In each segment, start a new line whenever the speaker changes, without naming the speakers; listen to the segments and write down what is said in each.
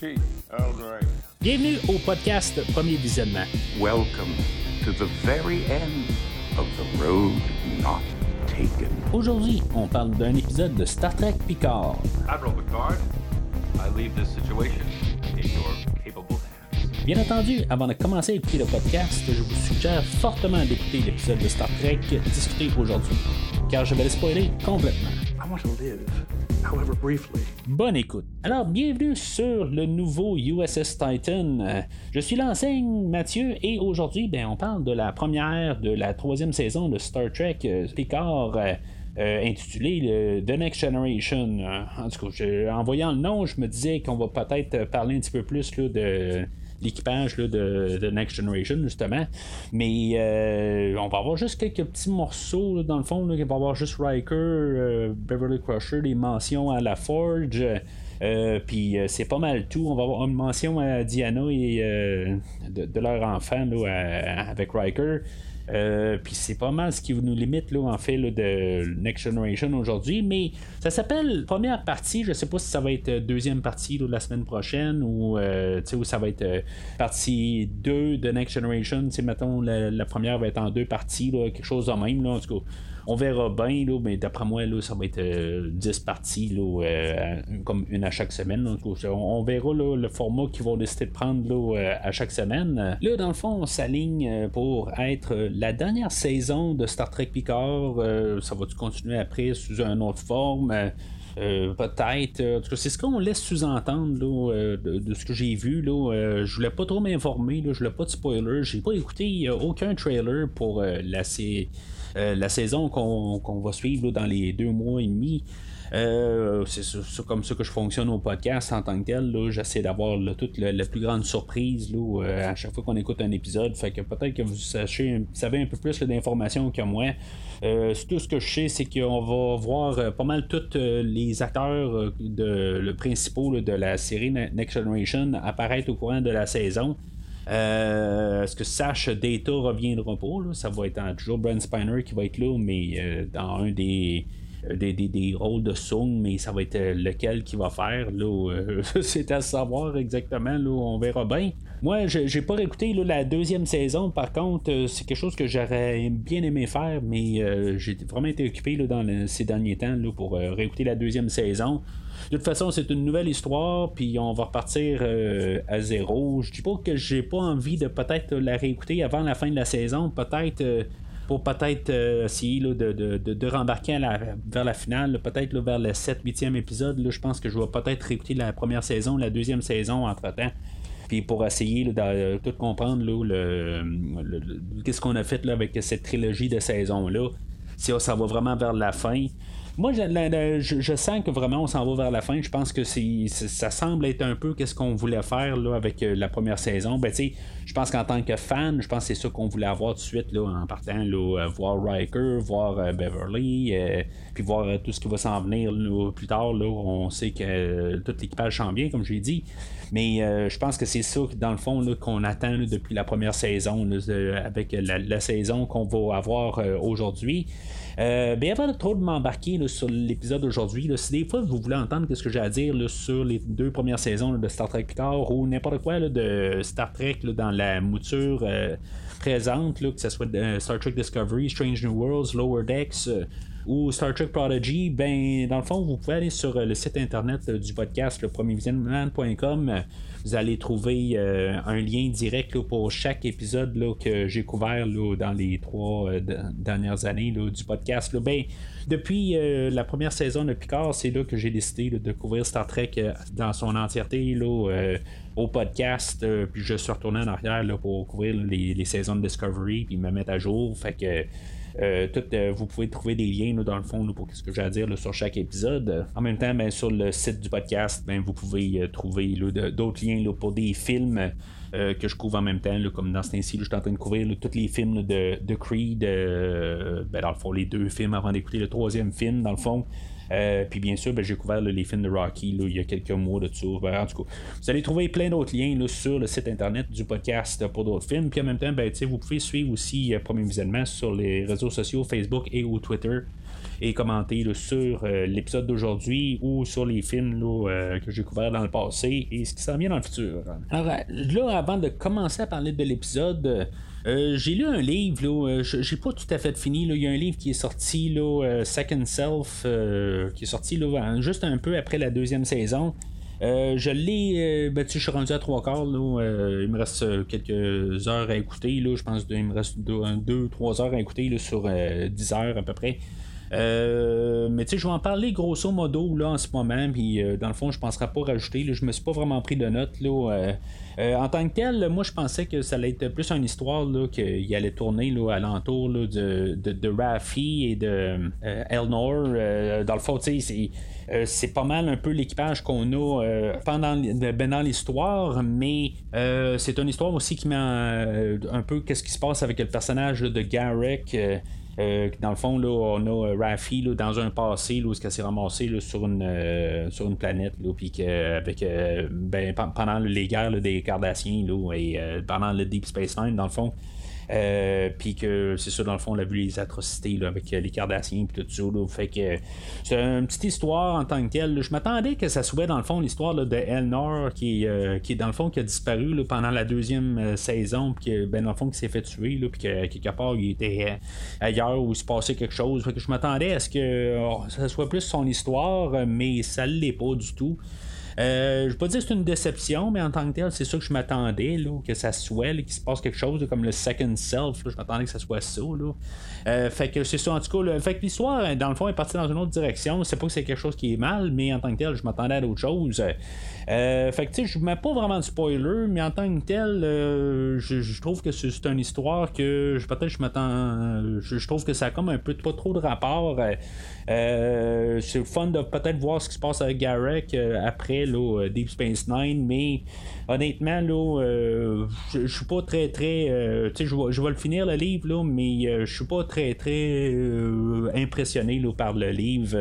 tea. Earl Grey.
Bienvenue au podcast Premier Visionnement.
Welcome to the very end of the road not taken.
Aujourd'hui, on parle d'un épisode de Star Trek Picard.
Admiral Picard, I leave this situation in your capable hands.
Bien entendu, avant de commencer à écouter le podcast, je vous suggère fortement d'écouter l'épisode de Star Trek discuté aujourd'hui, car je vais le spoiler complètement.
I want to live, however briefly.
Bonne écoute. Alors, bienvenue sur le nouveau USS Titan. Euh, Je suis l'enseigne Mathieu et aujourd'hui, ben, on parle de la première de la troisième saison de Star Trek euh, Picard. euh, euh, intitulé le The Next Generation. Euh, En tout cas, en voyant le nom, je me disais qu'on va peut-être parler un petit peu plus là, de l'équipage de, de Next Generation, justement. Mais euh, on va avoir juste quelques petits morceaux, dans le fond. Là, va avoir juste Riker, euh, Beverly Crusher, des mentions à la Forge. Euh, puis c'est pas mal tout. On va avoir une mention à Diana et de, leur enfant là, avec Riker. Euh, puis c'est pas mal ce qui nous limite là, en fait de Next Generation aujourd'hui. Mais ça s'appelle première partie. Je sais pas si ça va être deuxième partie la semaine prochaine ou, euh, ou ça va être euh, partie 2 de Next Generation. Mettons la, la première va être en deux parties, quelque chose de même. En tout cas, on verra bien, mais d'après moi, ça va être euh, 10 parties, là, euh, comme une à chaque semaine. on, verra le format qu'ils vont décider de prendre euh, à chaque semaine. Là, dans le fond, on s'aligne euh, pour être euh, la dernière saison de Star Trek Picard. Euh, ça va-tu continuer après sous une autre forme? Euh, euh, peut-être. euh, En tout cas, c'est ce qu'on laisse sous-entendre euh, de, ce que j'ai vu. Là, Euh, je voulais pas trop m'informer. Je voulais pas de spoiler. J'ai pas écouté euh, aucun trailer pour euh, la, sé- euh, la saison qu'on va suivre dans les deux mois et demi. Euh, c'est comme ça que je fonctionne au podcast en tant que tel. J'essaie d'avoir toute la, plus grande surprise là, euh, à chaque fois qu'on écoute un épisode. Fait que peut-être que vous savez un peu plus d'informations que moi. Tout ce que je sais, c'est qu'on va voir pas mal tous les acteurs de, le principaux de la série Ne- Next Generation apparaître au courant de la saison. Euh, ce que sache Data reviendra pas, là. ça va être toujours Brent Spiner qui va être là, mais euh, dans un des, euh, des, des- des rôles de Sung, mais ça va être euh, lequel qui va faire. Euh, c'est à savoir exactement, là, on verra bien. Moi, j'ai pas réécouté la deuxième saison, par contre, euh, c'est quelque chose que j'aurais bien aimé faire, mais euh, j'ai vraiment été occupé dans ces derniers temps pour euh, réécouter la deuxième saison. De toute façon, c'est une nouvelle histoire, puis on va repartir euh, à zéro. Je dis pas que j'ai pas envie de peut-être la réécouter avant la fin de la saison, peut-être euh, pour peut-être euh, essayer là, de, de, de, rembarquer vers la finale, là, peut-être là, vers le 7-8e épisode. Là, je pense que je vais peut-être réécouter la première saison, la deuxième saison entre-temps. Puis pour essayer là, de tout comprendre là, le, le- qu'est-ce qu'on a fait là, avec cette trilogie de saisons-là. Si ça va vraiment vers la fin. Moi, je, sens que vraiment on s'en va vers la fin. Je pense que ça semble être un peu qu'est-ce qu'on voulait faire là, avec euh, la première saison. Ben, je pense qu'en tant que fan, je pense que c'est ça qu'on voulait avoir tout de suite là, en partant, là, euh, voir Riker, voir euh, Beverly, puis voir tout ce qui va s'en venir plus tard. Là, on sait que tout l'équipage s'en bien, comme j'ai dit. Mais je pense que c'est ça, dans le fond, qu'on attend depuis la première saison, avec la, saison qu'on va avoir aujourd'hui. Euh, ben avant de trop de m'embarquer sur l'épisode d'aujourd'hui, si des fois vous voulez entendre ce que j'ai à dire sur les deux premières saisons de Star Trek Picard ou n'importe quoi de Star Trek dans la mouture euh, présente, que ce soit de Star Trek Discovery, Strange New Worlds, Lower Decks euh, ou Star Trek Prodigy, ben dans le fond, vous pouvez aller sur euh, le site internet euh, du podcast, le Vous allez trouver euh, un lien direct pour chaque épisode là, que j'ai couvert là, dans les trois de- dernières années du podcast. Ben, depuis la première saison de Picard, c'est là que j'ai décidé de couvrir Star Trek dans son entièreté au podcast. puis je suis retourné en arrière pour couvrir les, les saisons de Discovery puis me mettre à jour. Fait que tout, euh, vous pouvez trouver des liens dans le fond pour ce que j'ai à dire sur chaque épisode. En même temps, ben, sur le site du podcast, ben, vous pouvez euh, trouver d'autres liens pour des films euh, que je couvre en même temps, comme dans ce temps-ci, je suis en train de couvrir tous les films de, Creed, euh, ben, dans le fond, les deux films avant d'écouter le troisième film, dans le fond. Puis bien sûr, ben, j'ai couvert les films de Rocky il y a quelques mois de tout ben, en tout cas, vous allez trouver plein d'autres liens sur le site internet du podcast pour d'autres films. Puis en même temps, ben, vous pouvez suivre aussi Premier Visionnement sur les réseaux sociaux Facebook et ou Twitter et commenter sur euh, l'épisode d'aujourd'hui ou sur les films euh, que j'ai couverts dans le passé et ce qui s'en vient dans le futur. Alors là, avant de commencer à parler de l'épisode, euh, j'ai lu un livre, là, j'ai pas tout à fait fini. Là. Il y a un livre qui est sorti, là, Second Self, qui est sorti là, juste un peu après la deuxième saison. je l'ai. Ben, je suis rendu à trois quarts. il me reste quelques heures à écouter. Là, je pense qu'il me reste deux, trois heures à écouter sur 10 heures à peu près. Euh, mais tu sais, je vais en parler grosso modo là en ce moment, puis euh, dans le fond, je ne penserai pas rajouter. Là, je me suis pas vraiment pris de notes. Là, euh, en tant que tel, moi je pensais que ça allait être plus une histoire qu'il allait tourner là, alentour là, de, de, Raffi et de Elnor. dans le fond, tu sais, c'est pas mal un peu l'équipage qu'on a pendant ben, dans l'histoire, mais c'est une histoire aussi qui met un peu qu'est-ce qui se passe avec le personnage de Garrick. Euh, dans le fond, là, on a euh, Raffi dans un passé où elle s'est ramassée sur, une, euh, sur une planète, puis avec, ben, pendant les guerres des Cardassiens et pendant le Deep Space Nine, dans le fond, euh, puis que c'est ça, dans le fond, on a vu les atrocités là, avec euh, les Cardassiens et tout ça. fait que c'est une petite histoire en tant que telle. Je m'attendais que ça soit dans le fond l'histoire de Elnor qui, euh, qui dans le fond qui a disparu pendant la deuxième saison, puis ben, dans le fond qui s'est fait tuer, puis que quelque part il était ailleurs où il se passait quelque chose. Fait que je m'attendais à ce que oh, ça soit plus son histoire, mais ça ne l'est pas du tout. Euh, je vais pas dire que c'est une déception, mais en tant que tel, c'est ça que je m'attendais, que ça soit, qu'il se passe quelque chose comme le second self. je m'attendais que ça soit ça. Euh, fait que c'est ça, en tout cas. fait que l'histoire, dans le fond, est partie dans une autre direction. C'est pas que c'est quelque chose qui est mal, mais en tant que tel, je m'attendais à d'autres choses. Euh, fait que tu sais, je mets pas vraiment de spoiler, mais en tant que tel, euh, je, trouve que c'est une histoire que peut-être je m'attends. Je, trouve que ça a comme un peu pas trop de rapport. c'est fun de peut-être voir ce qui se passe avec Garrick après là, Deep Space Nine, mais honnêtement, là, je suis pas très très. sais, je vais le finir le livre, là, mais je suis pas très, très euh, impressionné par le livre.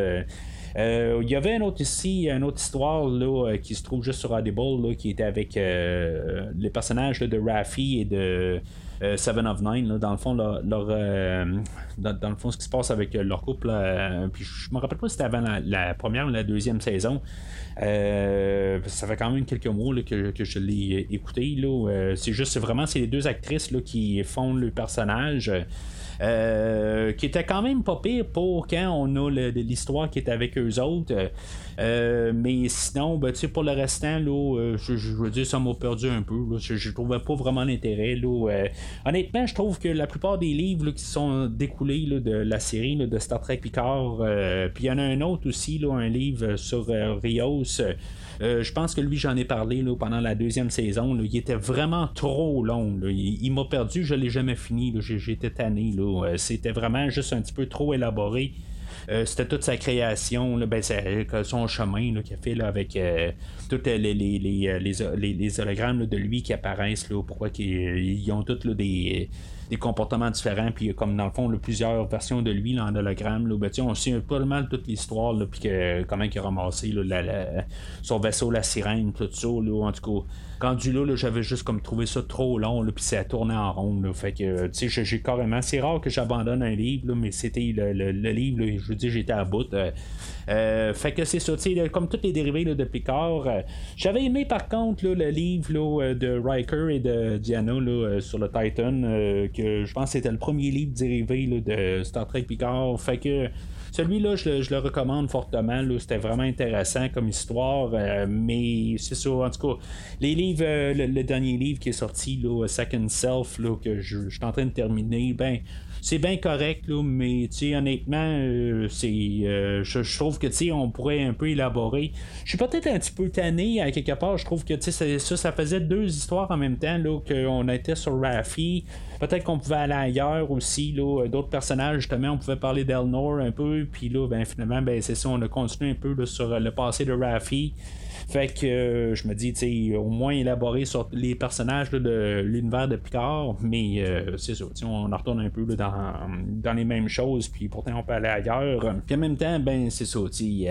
Euh, il y avait un autre ici, une autre histoire là, euh, qui se trouve juste sur Audible, qui était avec les personnages de Raffi et de Seven of Nine. dans le fond, leur, dans, le fond, ce qui se passe avec leur couple. puis je me rappelle pas si c'était avant la, première ou la deuxième saison. Ça fait quand même quelques mois que, que, je l'ai écouté. c'est juste, vraiment, c'est les deux actrices là, qui font le personnage. Euh, qui était quand même pas pire pour quand on a l'histoire qui est avec eux autres. Euh, mais sinon, ben, pour le restant, là, euh, je, veux dire, ça m'a perdu un peu. Je, je, trouvais pas vraiment l'intérêt. honnêtement, je trouve que la plupart des livres qui sont découlés de la série de Star Trek Picard, puis il y en a un autre aussi, un livre sur Rios. Je pense que lui, j'en ai parlé pendant la deuxième saison. il était vraiment trop long. Il, m'a perdu, je l'ai jamais fini. J'étais tanné. Euh, c'était vraiment juste un petit peu trop élaboré. Euh, c'était toute sa création, ben, son chemin qu'il a fait avec euh, tous les, les, hologrammes de lui qui apparaissent. pourquoi ils, ont tous des, comportements différents. Puis comme dans le fond, plusieurs versions de lui en hologramme. Ben, on sait pas mal toute l'histoire. Puis comment il a ramassé son vaisseau, la sirène, tout ça. en tout cas Rendu là, j'avais juste comme trouvé ça trop long, puis ça tourné en rond. fait que, tu sais, j'ai carrément. C'est rare que j'abandonne un livre, mais c'était le, livre, je veux dire, j'étais à bout. Euh, euh, fait que c'est ça, tu comme tous les dérivés de Picard. Euh, j'avais aimé par contre le livre de Riker et de Diana sur le Titan, je pense que c'était le premier livre dérivé de Star Trek Picard. Fait que celui-là, je, le recommande fortement. C'était vraiment intéressant comme histoire. Euh, mais c'est ça, en tout cas, les livres, euh, le, dernier livre qui est sorti, Second Self, que je, suis en train de terminer, ben c'est bien correct, là, mais honnêtement, euh, c'est, je, trouve que on pourrait un peu élaborer. Je suis peut-être un petit peu tanné à quelque part. Je trouve que ça, ça faisait deux histoires en même temps, là, qu'on était sur Raffi. Peut-être qu'on pouvait aller ailleurs aussi, là, d'autres personnages, justement, on pouvait parler d'Elnor un peu, puis là, ben, finalement, ben, c'est ça, on a continué un peu sur le passé de Raffi. Fait que euh, je me dis, tu sais, au moins élaborer sur les personnages de l'univers de Picard, mais euh, c'est ça, on en retourne un peu dans, dans les mêmes choses, puis pourtant on peut aller ailleurs. Puis en même temps, ben c'est ça,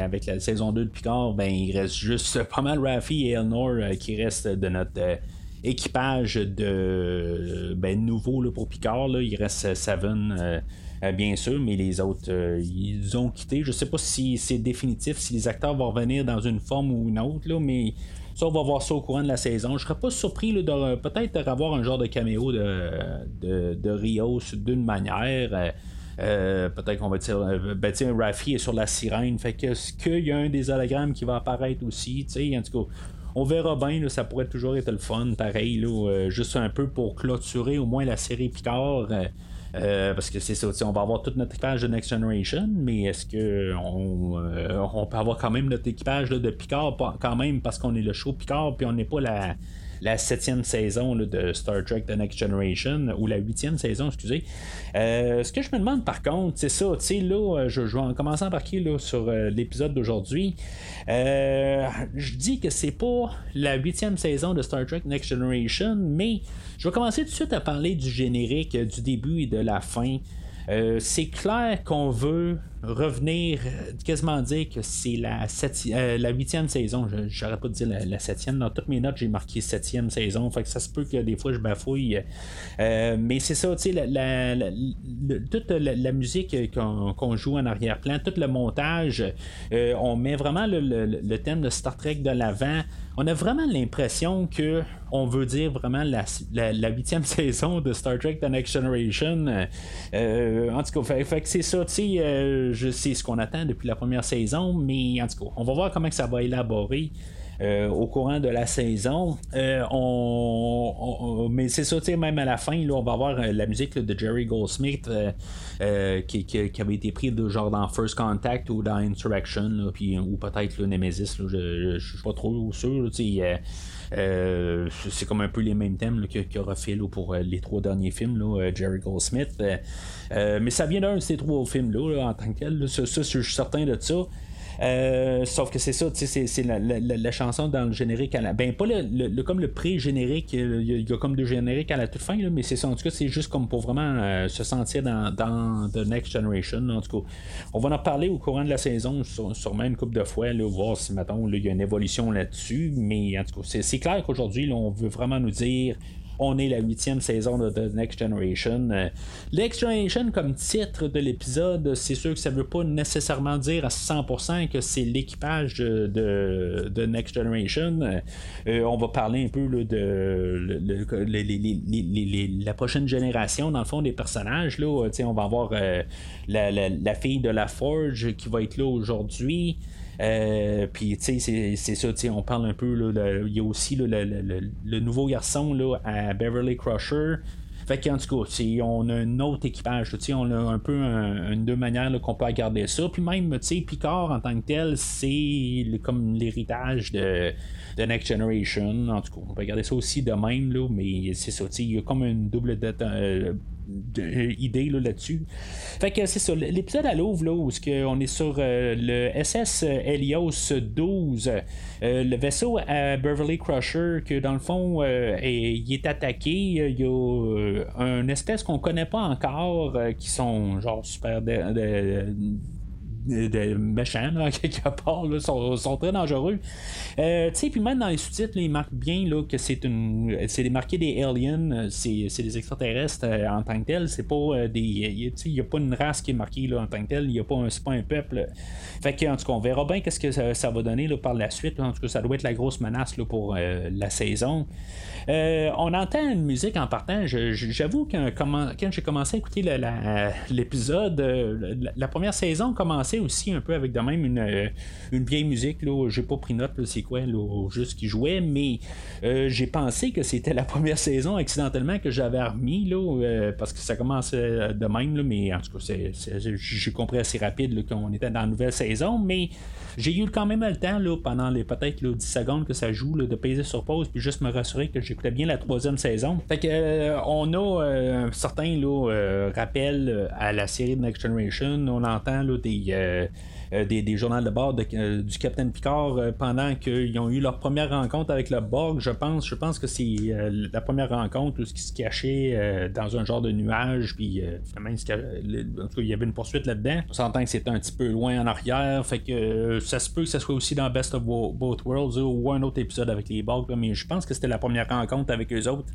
avec la saison 2 de Picard, ben il reste juste pas mal Raffi et Elnor qui restent de notre équipage de ben, nouveau pour Picard. Là. Il reste Seven. Euh, bien sûr, mais les autres, euh, ils ont quitté. Je sais pas si c'est définitif, si les acteurs vont revenir dans une forme ou une autre, là, mais ça, on va voir ça au courant de la saison. Je serais pas surpris de peut-être avoir un genre de caméo de, de, Rios d'une manière. Euh, peut-être qu'on va dire, ben, Raffi est sur la sirène. Fait que ce qu'il y a un des hologrammes qui va apparaître aussi, en tout cas, on verra bien, ça pourrait toujours être le fun, pareil, juste un peu pour clôturer au moins la série Picard. Parce que c'est ça, on va avoir tout notre équipage de Next Generation, mais est-ce que on, euh, on, peut avoir quand même notre équipage de Picard? Quand même parce qu'on est le show Picard puis on n'est pas la la septième saison de Star Trek The Next Generation, ou la huitième saison, excusez. Euh, ce que je me demande par contre, c'est ça, tu sais, là, je, je, vais en commencer à embarquer là, sur l'épisode d'aujourd'hui. je dis que c'est pas la huitième saison de Star Trek Next Generation, mais je vais commencer tout de suite à parler du générique, du début et de la fin. Euh, c'est clair qu'on veut revenir, euh, quasiment dire que c'est la, euh, la huitième saison. J'arrête pas de dire la, septième. Dans toutes mes notes, j'ai marqué septième saison. Fait que ça se peut que des fois je bafouille. mais c'est ça, tu sais, la, toute la, musique qu'on joue en arrière-plan, tout le montage, on met vraiment le, thème de Star Trek de l'avant on a vraiment l'impression que on veut dire vraiment la huitième saison de Star Trek The Next Generation. Euh, en tout cas, fait, que c'est ça, tu sais, euh, je sais ce qu'on attend depuis la première saison, mais en tout cas, on va voir comment ça va élaborer. Euh, au courant de la saison. on, mais c'est ça, même à la fin, là, on va avoir la musique de Jerry Goldsmith qui, qui, avait été pris de genre dans First Contact ou dans Insurrection, puis, ou peut-être le Nemesis, je ne suis pas trop sûr. Euh, c'est comme un peu les mêmes thèmes qu'il aura fait pour les trois derniers films, là, Jerry Goldsmith. mais ça vient d'un de ces trois films-là en tant que tel. Je suis certain de ça. Euh, sauf que c'est ça, c'est la, la, chanson dans le générique à la. Ben, pas le, comme le pré-générique, il y, a comme deux génériques à la toute fin, mais c'est ça. En tout cas, c'est juste comme pour vraiment euh, se sentir dans, dans The Next Generation. En tout cas, on va en parler au courant de la saison, sûrement une couple de fois, là, voir si, mettons, il y a une évolution là-dessus. Mais en tout cas, c'est clair qu'aujourd'hui, on veut vraiment nous dire on est la huitième saison de The Next Generation. Euh, Next Generation, comme titre de l'épisode, c'est sûr que ça ne veut pas nécessairement dire à 100% que c'est l'équipage de, Next Generation. Euh, on va parler un peu de la prochaine génération, dans le fond, des personnages. On va avoir euh, la, fille de la Forge qui va être là aujourd'hui. Euh, puis, tu sais, c'est ça, on parle un peu, il y a aussi le, nouveau garçon là, à Beverly Crusher. Fait qu'en tout cas, on a un autre équipage, on a un peu une deux manières qu'on peut regarder ça. Puis même, tu sais, Picard en tant que tel, c'est comme l'héritage de, de, Next Generation. En tout cas, on peut regarder ça aussi de même, là, mais c'est ça, il y a comme une double dette, euh, idée là-dessus. fait que c'est ça, l'épisode à Louvre, là, où on est sur euh, le SS Helios 12, euh, le vaisseau à Beverly Crusher, que dans le fond, euh, il est attaqué. Il y a un espèce qu'on connaît pas encore, qui sont genre super de méchants, là, quelque part, là, sont, très dangereux. Euh, tu sais, puis même dans les sous-titres, ils marquent bien là, que c'est une. C'est marqué des aliens, euh, c'est, des extraterrestres euh, en tant que tel. C'est pas des. Il n'y a pas une race qui est marquée là, en tant que tel. Il n'y a pas un, pas un peuple. Fait que, en tout cas, on verra bien qu'est-ce que ça, va donner là, par la suite. En tout cas, ça doit être la grosse menace là, pour la saison. on entend une musique en partant. j'avoue que quand j'ai commencé à écouter l'épisode, la, la, première saison commençait aussi un peu avec de même une, euh, une vieille musique. Là, j'ai pas pris note, c'est quoi, là, juste qui jouait, mais euh, j'ai pensé que c'était la première saison accidentellement que j'avais remis, là, euh, parce que ça commençait de même, là, mais en tout cas, j'ai compris assez rapide qu'on était dans la nouvelle saison, mais j'ai eu quand même le temps, là, pendant les peut-être 10 secondes que ça joue, de peser sur pause, puis juste me rassurer que j'écoutais bien la troisième saison. Fait que, on a un certain là, rappel à la série de Next Generation, on entend là, des euh, des, des, journaux de bord du Capitaine Picard pendant qu'ils ont eu leur première rencontre avec le Borg, je pense. Je pense que c'est la première rencontre où ce qui se cachait dans un genre de nuage, puis finalement, il y avait une poursuite là-dedans. On s'entend que c'était un petit peu loin en arrière, fait que ça se peut que ce soit aussi dans Best of Both Worlds ou un autre épisode avec les Borg, mais je pense que c'était la première rencontre avec eux autres.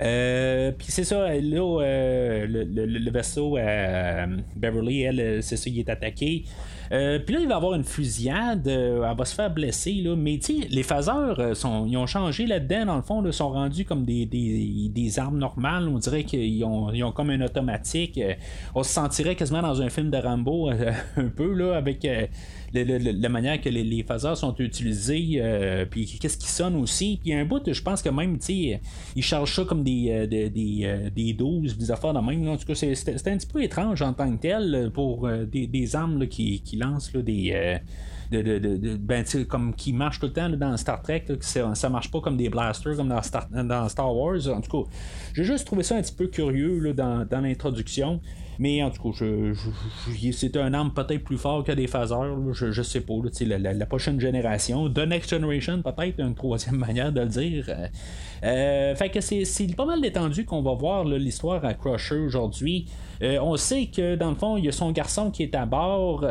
Euh, puis c'est ça, là, euh, le, vaisseau euh, Beverly, elle, c'est ça, il est attaqué. puis là, il va avoir une fusillade, elle va se faire blesser, là. mais tu les phaseurs, sont, ils ont changé là-dedans, dans le fond, ils sont rendus comme des, des, armes normales. On dirait qu'ils ont, ils ont comme un automatique. on se sentirait quasiment dans un film de Rambo, un peu, là, avec la manière que les, les sont utilisés, euh, puis qu'est-ce qui sonne aussi. Puis un bout, je pense que même, tu ils chargent ça comme des, euh, des, des, euh, des 12, des affaires de même. En tout cas, c'est un petit peu étrange en tant que tel pour des, des, armes qui, qui, lancent des. De, de, ben, comme qui marchent tout le temps dans Star Trek, là, ça, ça marche pas comme des blasters comme dans Star, dans Star Wars. En tout cas, j'ai juste trouvé ça un petit peu curieux là, dans, dans l'introduction. Mais en tout cas, je, c'est un arme peut-être plus fort que des phaseurs. je, je sais pas. la, prochaine génération, The Next Generation, peut-être une troisième manière de le dire. Euh, euh, fait que c'est, pas mal détendu qu'on va voir l'histoire à Crusher aujourd'hui. Euh, on sait que dans le fond, il y a son garçon qui est à bord.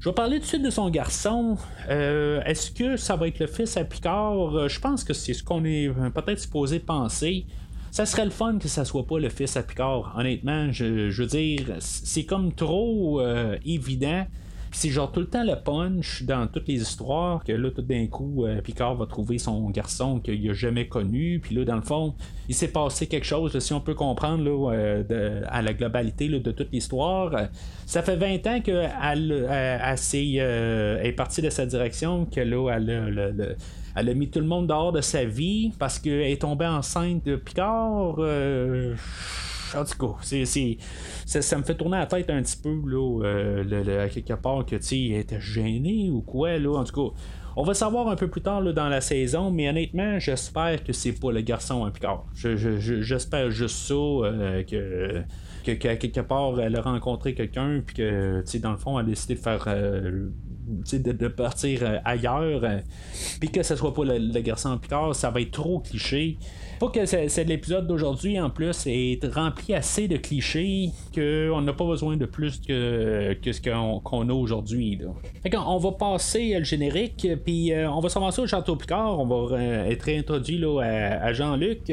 je vais parler tout de suite de son garçon. est-ce que ça va être le fils à Picard? Je pense que c'est ce qu'on est peut-être supposé penser ça serait le fun que ça soit pas le fils à Picard. Honnêtement, je, veux dire, c'est comme trop euh, évident. C'est genre tout le temps le punch dans toutes les histoires que là, tout d'un coup, euh, Picard va trouver son garçon qu'il a jamais connu. Puis là, dans le fond, il s'est passé quelque chose, si on peut comprendre là, euh, à la globalité de toute l'histoire. Ça fait 20 ans qu'elle est partie de sa direction, que là, elle elle a mis tout le monde dehors de sa vie parce qu'elle est tombée enceinte de Picard. Euh, en tout cas, c'est, ça, me fait tourner la tête un petit peu, là, euh, à quelque part que, tu était gêné ou quoi, là, en tout cas. On va savoir un peu plus tard dans la saison, mais honnêtement, j'espère que c'est pas le garçon à Picard. j'espère juste ça, euh, que, que, quelque part, elle a rencontré quelqu'un, puis que, dans le fond, elle a décidé de faire de, partir euh, ailleurs, euh, puis que ce soit pas le, garçon en Picard, ça va être trop cliché. Faut que c'est, l'épisode d'aujourd'hui en plus est rempli assez de clichés qu'on n'a pas besoin de plus que, ce qu'on, a aujourd'hui. On va passer le générique, puis euh, on va s'avancer au Château Picard, on va être introduit là, à, Jean-Luc.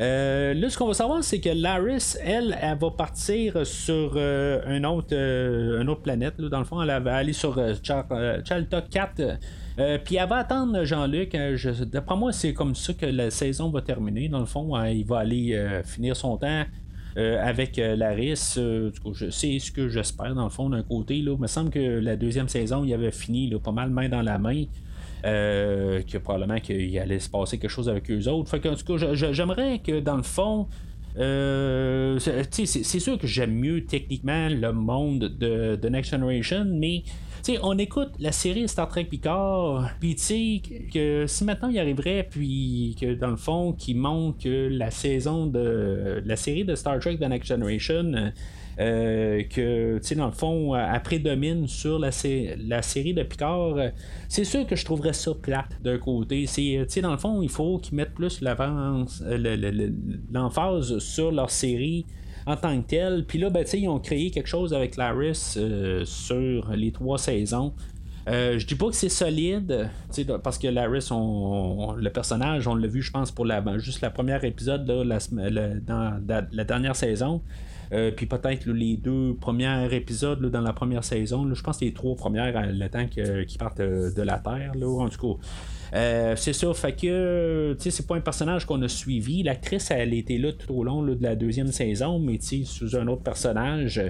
Euh, là, ce qu'on va savoir, c'est que Laris, elle, elle va partir sur euh, un autre, euh, une autre planète. dans le fond, elle va aller sur Chalta 4. Puis elle va attendre Jean-Luc. D'après moi, c'est comme ça que la saison va terminer. Dans le fond, il va aller finir son temps. avec Laris, c'est ce que j'espère dans le fond d'un côté. Là. Il me semble que la deuxième saison, il avait fini pas mal main dans la main. Euh, que probablement qu'il allait se passer quelque chose avec eux autres. Fait que, en tout cas, j'aimerais que dans le fond, euh, c'est sûr que j'aime mieux techniquement le monde de, de Next Generation, mais on écoute la série Star Trek Picard, puis tu sais, que si maintenant il arriverait, puis que dans le fond, qui montre la saison de la série de Star Trek The Next Generation euh, que, tu sais, dans le fond, elle prédomine sur la, la série de Picard, euh, c'est sûr que je trouverais ça plate d'un côté. C'est, tu sais, dans le fond, il faut qu'ils mettent plus l'avance, euh, l'emphase sur leur série en tant que telle. Puis là, ben, ils ont créé quelque chose avec Laris sur les trois saisons. je dis pas que c'est solide, parce que Laris, le personnage, on l'a vu, je pense, pour la, juste la première épisode là, la, dernière saison. Euh, puis peut-être les deux premiers épisodes dans la première saison. je pense les trois premières, euh, le temps qu'ils partent euh, de la Terre. En tout cas. c'est ça, fait que c'est pas un personnage qu'on a suivi. L'actrice, elle était là tout au long de la deuxième saison, mais sous un autre personnage.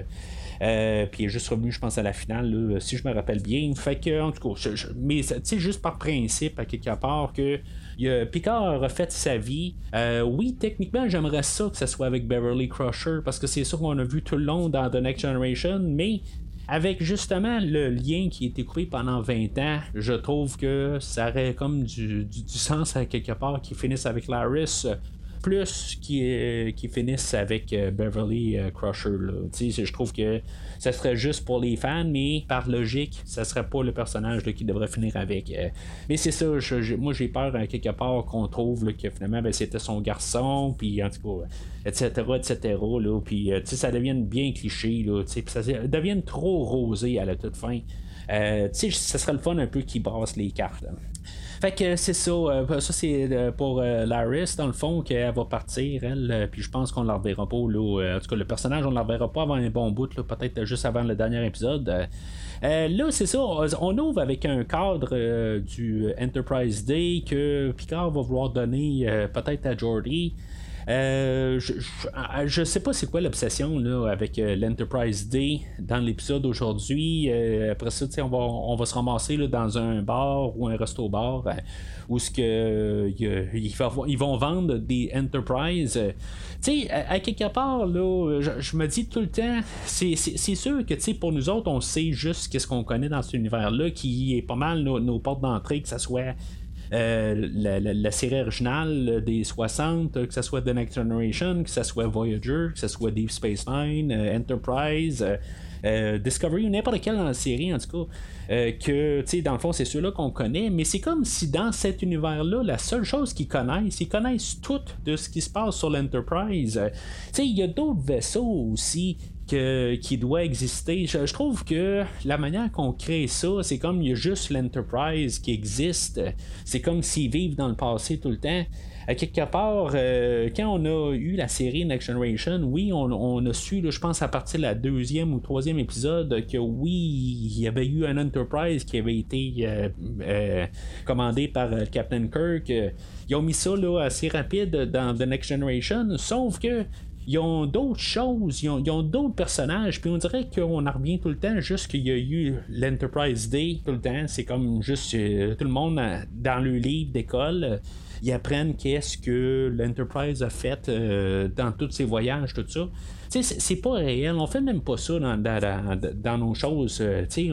puis elle est juste revenu, je pense, à la finale, si je me rappelle bien. Fait que, en tout cas, mais juste par principe, à quelque part, que Picard a refait sa vie. Euh, oui, techniquement, j'aimerais ça que ce soit avec Beverly Crusher parce que c'est ça qu'on a vu tout le long dans The Next Generation, mais avec justement le lien qui a été pendant 20 ans, je trouve que ça aurait comme du, sens à quelque part qui finisse avec Laris plus qu'ils qui finissent avec Beverly Crusher. Je trouve que ça serait juste pour les fans, mais par logique, ça serait pas le personnage qui devrait finir avec. mais c'est ça, moi j'ai peur à quelque part qu'on trouve que finalement ben, c'était son garçon, puis en tout cas, etc., etc. Là, puis ça devienne bien cliché, là, puis ça devienne trop rosé à la toute fin. Euh, ça serait le fun un peu qui brasse les cartes. Fait que c'est ça. Euh, ça, c'est euh, pour Laris, dans le fond, qu'elle va partir, elle. puis je pense qu'on ne la reverra pas. Là, en tout cas, le personnage, on ne la reverra pas avant un bon bout, peut-être juste avant le dernier épisode. là, c'est ça, on ouvre avec un cadre du Enterprise Day que Picard va vouloir donner peut-être à Jordy. Euh, je, sais pas c'est quoi l'obsession avec euh, l'Enterprise D dans l'épisode d'aujourd'hui. Euh, après ça, on va, on va se ramasser dans un bar ou un resto-bar où ce ils, vont vendre des Enterprise. à, quelque part, là, je, me dis tout le temps, c'est, sûr que pour nous autres, on sait juste qu'est-ce qu'on connaît dans cet univers-là, qui est pas mal nos, nos portes d'entrée, que ce soit euh, la, série originale des 60, que ce soit The Next Generation, que ce soit Voyager, que ce soit Deep Space Nine, euh, Enterprise. Euh, Discovery ou n'importe quelle dans la série en tout cas que tu sais dans le fond c'est ceux-là qu'on connaît mais c'est comme si dans cet univers-là la seule chose qu'ils connaissent ils connaissent tout de ce qui se passe sur l'Enterprise tu sais il y a d'autres vaisseaux aussi qui doit exister. Je, trouve que la manière qu'on crée ça, c'est comme il y a juste l'Enterprise qui existe. C'est comme s'ils vivent dans le passé tout le temps. À quelque part, euh, quand on a eu la série Next Generation, oui, on, a su, je pense à partir de la deuxième ou troisième épisode, que oui, il y avait eu un Enterprise qui avait été euh, euh, commandé par Captain Kirk. ils ont mis ça assez rapide dans The Next Generation, sauf que ils ont d'autres choses, ils ont, d'autres personnages, puis on dirait qu'on en revient tout le temps, juste qu'il y a eu l'Enterprise Day tout le temps. C'est comme juste euh, tout le monde dans le livre d'école. Euh, ils apprennent qu'est-ce que l'Enterprise a fait euh, dans tous ses voyages, tout ça. C'est pas réel, on fait même pas ça dans, dans, nos choses.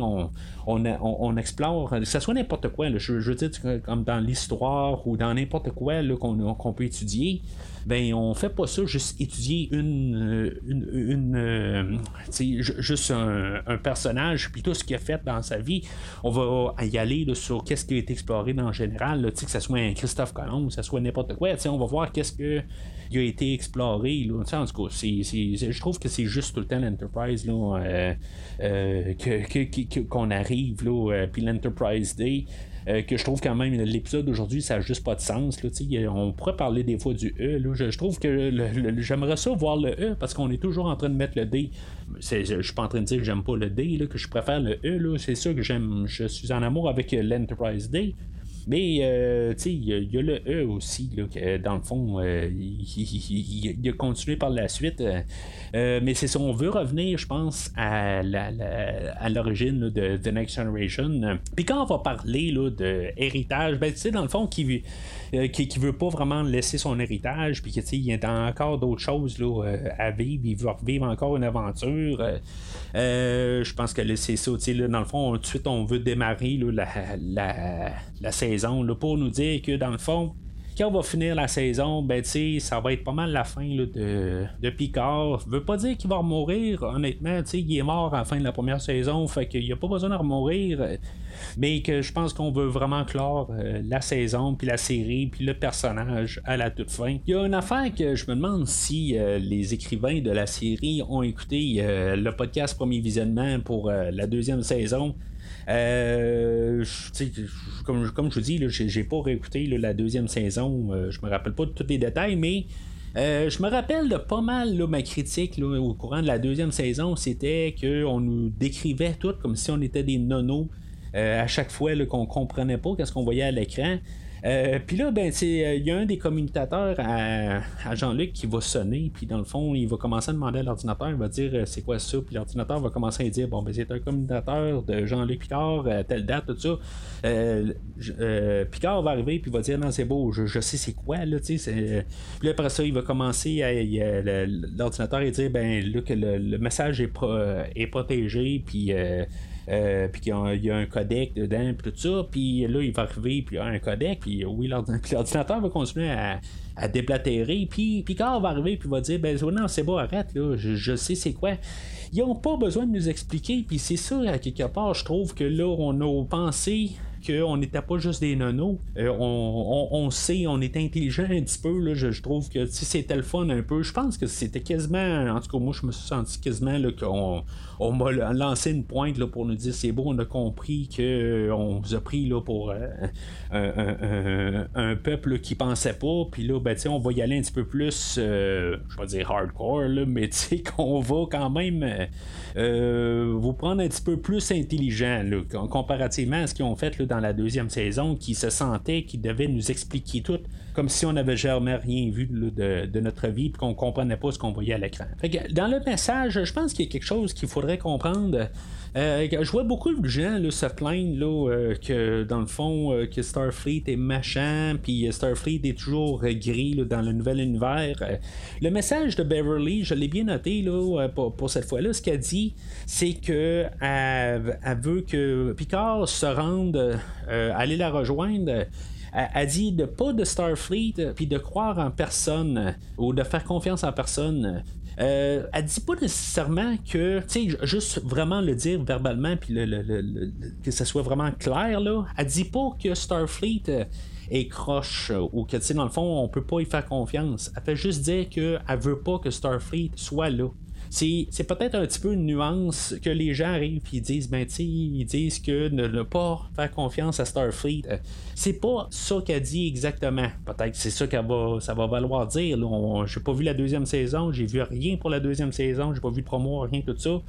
on, on, on, explore, que ce soit n'importe quoi, je, veux dire, comme dans l'histoire ou dans n'importe quoi qu'on peut étudier ben on fait pas ça juste étudier une, euh, une, euh, juste un, personnage puis tout ce qu'il a fait dans sa vie. On va y aller sur qu'est-ce qui a été exploré dans le général que ce soit un Christophe Colomb que ce soit n'importe quoi on va voir qu'est-ce que il a été exploré en tout cas je trouve que c'est juste tout le temps l'Enterprise là, euh, qu'on arrive là, puis l'Enterprise Day euh, que je trouve quand même l'épisode d'aujourd'hui, ça n'a juste pas de sens. Là, on pourrait parler des fois du E. Je, trouve que j'aimerais ça voir le E parce qu'on est toujours en train de mettre le D. Je ne suis pas en train de dire que j'aime pas le D, que je préfère le E. C'est sûr que j'aime. Je suis en amour avec l'Enterprise D. Mais, euh, tu sais, il y, a le E aussi, là, que, dans le fond, euh, il, a continué par la suite. Euh, mais c'est ça, on veut revenir, je pense, à, l'origine de The Next Generation. Puis quand on va parler là, de héritage, ben, tu sais, dans le fond, qui, qui, veut pas vraiment laisser son héritage, puis qu'il y a encore d'autres choses là, à vivre, il veut revivre encore une aventure. je pense que c'est ça, sais, dans le fond, tout de suite, on veut démarrer la, la, la saison pour nous dire que dans le fond, quand on va finir la saison, ben ça va être pas mal la fin de, de Picard. Veut pas dire qu'il va mourir, honnêtement, il est mort à la fin de la première saison, fait qu'il n'y a pas besoin de remourir. Mais que je pense qu'on veut vraiment clore euh, la saison, puis la série, puis le personnage à la toute fin. Il y a une affaire que je me demande si euh, les écrivains de la série ont écouté euh, le podcast Premier Visionnement pour la deuxième saison. Euh, comme, je vous dis, j'ai pas réécouté la deuxième saison. Euh, je me rappelle pas de tous les détails, mais euh, je me rappelle de pas mal ma critique au courant de la deuxième saison. C'était qu'on nous décrivait tout comme si on était des nonos. à chaque fois qu'on comprenait pas qu'est-ce qu'on voyait à l'écran. Euh, puis là, ben, euh, il y a un des communicateurs à, Jean-Luc qui va sonner, puis dans le fond, il va commencer à demander à l'ordinateur, il va dire euh, c'est quoi ça, puis l'ordinateur va commencer à dire bon, ben, c'est un communicateur de Jean-Luc Picard à telle date, tout ça. Picard va arriver, puis va dire non, c'est beau, je, sais c'est quoi, là, tu sais. Puis après ça, il va commencer à. l'ordinateur va dire ben, là, que le, message est, est protégé, puis puis qu'il y, a un codec dedans, puis tout ça, puis là, il va arriver, puis il y a un codec, puis oui, l'ordinateur va continuer à, à déblatérer, puis Picard va arriver, puis va dire, ben non, c'est bon, arrête, là, je, je sais c'est quoi ils n'ont pas besoin de nous expliquer. Puis c'est ça, à quelque part, je trouve que là, on a pensé qu'on n'était pas juste des nonos. Euh, on, sait, on est intelligent un petit peu. Là, je, trouve que c'était le fun un peu, je pense que c'était quasiment, en tout cas moi je me suis senti quasiment qu'on on m'a lancé une pointe là, pour nous dire c'est beau, on a compris qu'on euh, vous a pris là, pour euh, un, peuple qui pensait pas, puis là, ben, on va y aller un petit peu plus, je vais dire hardcore, là, mais qu'on va quand même vous prendre un petit peu plus intelligent là, comparativement à ce qu'ils ont fait là, dans la deuxième saison qui se sentait qu'ils devaient nous expliquer tout comme si on n'avait jamais rien vu de, notre vie et qu'on comprenait pas ce qu'on voyait à l'écran. Dans le message, je pense qu'il y a quelque chose qu'il faudrait comprendre. Euh, je vois beaucoup de gens se plaindre là, euh, que dans le fond euh, que Starfleet est machin, puis Starfleet est toujours gris dans le nouvel univers. le message de Beverly, je l'ai bien noté là, pour, cette fois-là, ce qu'elle dit, c'est que elle, veut que Picard se rende, aller la rejoindre. Elle, dit de pas de Starfleet, puis de croire en personne, ou de faire confiance en personne. Euh, elle dit pas nécessairement que, tu sais, juste vraiment le dire verbalement, puis que ce soit vraiment clair, là. Elle dit pas que Starfleet euh, est croche ou que, tu sais, dans le fond, on peut pas y faire confiance. Elle fait juste dire qu'elle veut pas que Starfleet soit là c'est, peut-être un petit peu une nuance que les gens arrivent et disent, ben, tu ils disent que ne, pas faire confiance à Starfleet. Euh, c'est pas ça qu'elle dit exactement. Peut-être que c'est ça qu'elle va, ça va valoir dire. j'ai pas vu la deuxième saison, j'ai vu rien pour la deuxième saison, j'ai pas vu de promo, rien tout ça.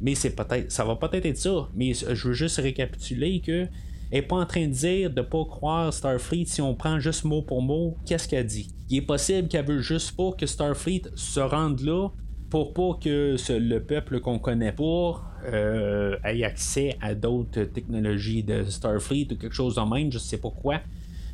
Mais c'est peut-être, ça va peut-être être ça. Mais je veux juste récapituler que n'est pas en train de dire de pas croire Starfleet si on prend juste mot pour mot qu'est-ce qu'elle dit. Il est possible qu'elle veut juste pas que Starfleet se rende là pour pas que le peuple qu'on connaît pas euh, ait accès à d'autres technologies de Starfleet ou quelque chose de même, je sais pas quoi,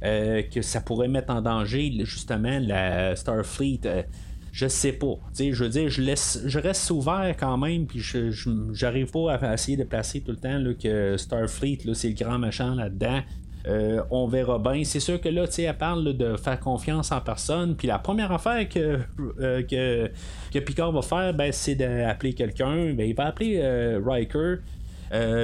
euh, que ça pourrait mettre en danger justement la Starfleet. Euh, je sais pas. je veux dire, je laisse, je reste ouvert quand même, puis je, j'arrive pas à essayer de placer tout le temps là, que Starfleet, c'est le grand machin là-dedans. Euh, on verra bien. C'est sûr que là, tu sais, elle parle de faire confiance en personne. Puis la première affaire que, euh, que, Picard va faire, ben, c'est d'appeler quelqu'un. Ben, il va appeler euh, Riker.